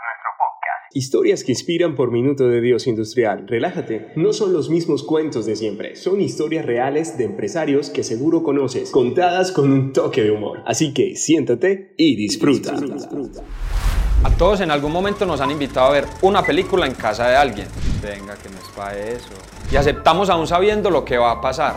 nuestro podcast. Historias que inspiran por Minuto de Dios Industrial. Relájate, no son los mismos cuentos de siempre, son historias reales de empresarios que seguro conoces, contadas con un toque de humor. Así que siéntate y disfruta. A todos en algún momento nos han invitado a ver una película en casa de alguien. Venga, que no es para eso. Y aceptamos aún sabiendo lo que va a pasar.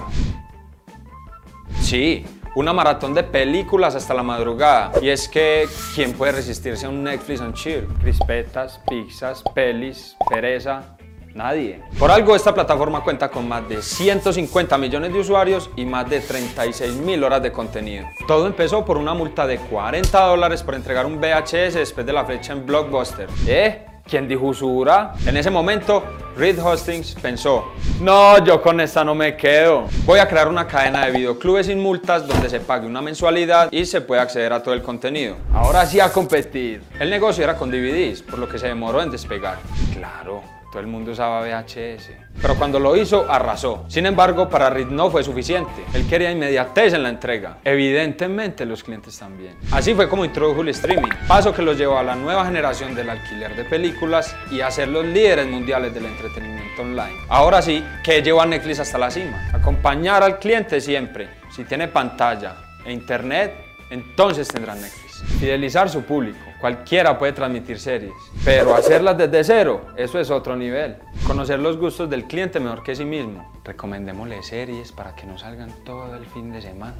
Sí, una maratón de películas hasta la madrugada. Y es que, ¿quién puede resistirse a un Netflix and chill? Crispetas, pizzas, pelis, pereza. Nadie. Por algo esta plataforma cuenta con más de 150 millones de usuarios y más de 36 mil horas de contenido. Todo empezó por una multa de 40 dólares por entregar un VHS después de la fecha en Blockbuster. ¿Eh? ¿Quién dijo usura? En ese momento, Reed Hostings pensó, no, yo con esta no me quedo. Voy a crear una cadena de videoclubes sin multas donde se pague una mensualidad y se pueda acceder a todo el contenido. Ahora sí a competir. El negocio era con DVDs, por lo que se demoró en despegar. Claro, todo el mundo usaba VHS. Pero cuando lo hizo, arrasó. Sin embargo, para Reed no fue suficiente. Él quería inmediatez en la entrega. Evidentemente, los clientes también. Así fue como introdujo el streaming, paso que los llevó a la nueva generación del alquiler de películas y a ser los líderes mundiales del entretenimiento online. Ahora sí, que llevó a Netflix hasta la cima. Acompañar al cliente siempre. Si tiene pantalla e internet, entonces tendrá Netflix. Fidelizar su público. Cualquiera puede transmitir series, pero hacerlas desde cero, eso es otro nivel. Conocer los gustos del cliente mejor que sí mismo. Recomendémosle series para que no salgan todo el fin de semana.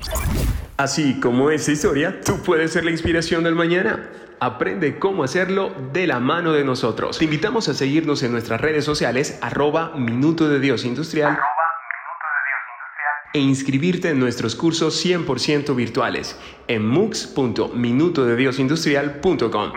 Así como esta historia, tú puedes ser la inspiración del mañana. Aprende cómo hacerlo de la mano de nosotros. Te invitamos a seguirnos en nuestras redes sociales arroba Minuto de Dios Industrial Arroba Minuto de Dios Industrial. E inscribirte en nuestros cursos 100% virtuales en mux.minutodediosindustrial.com.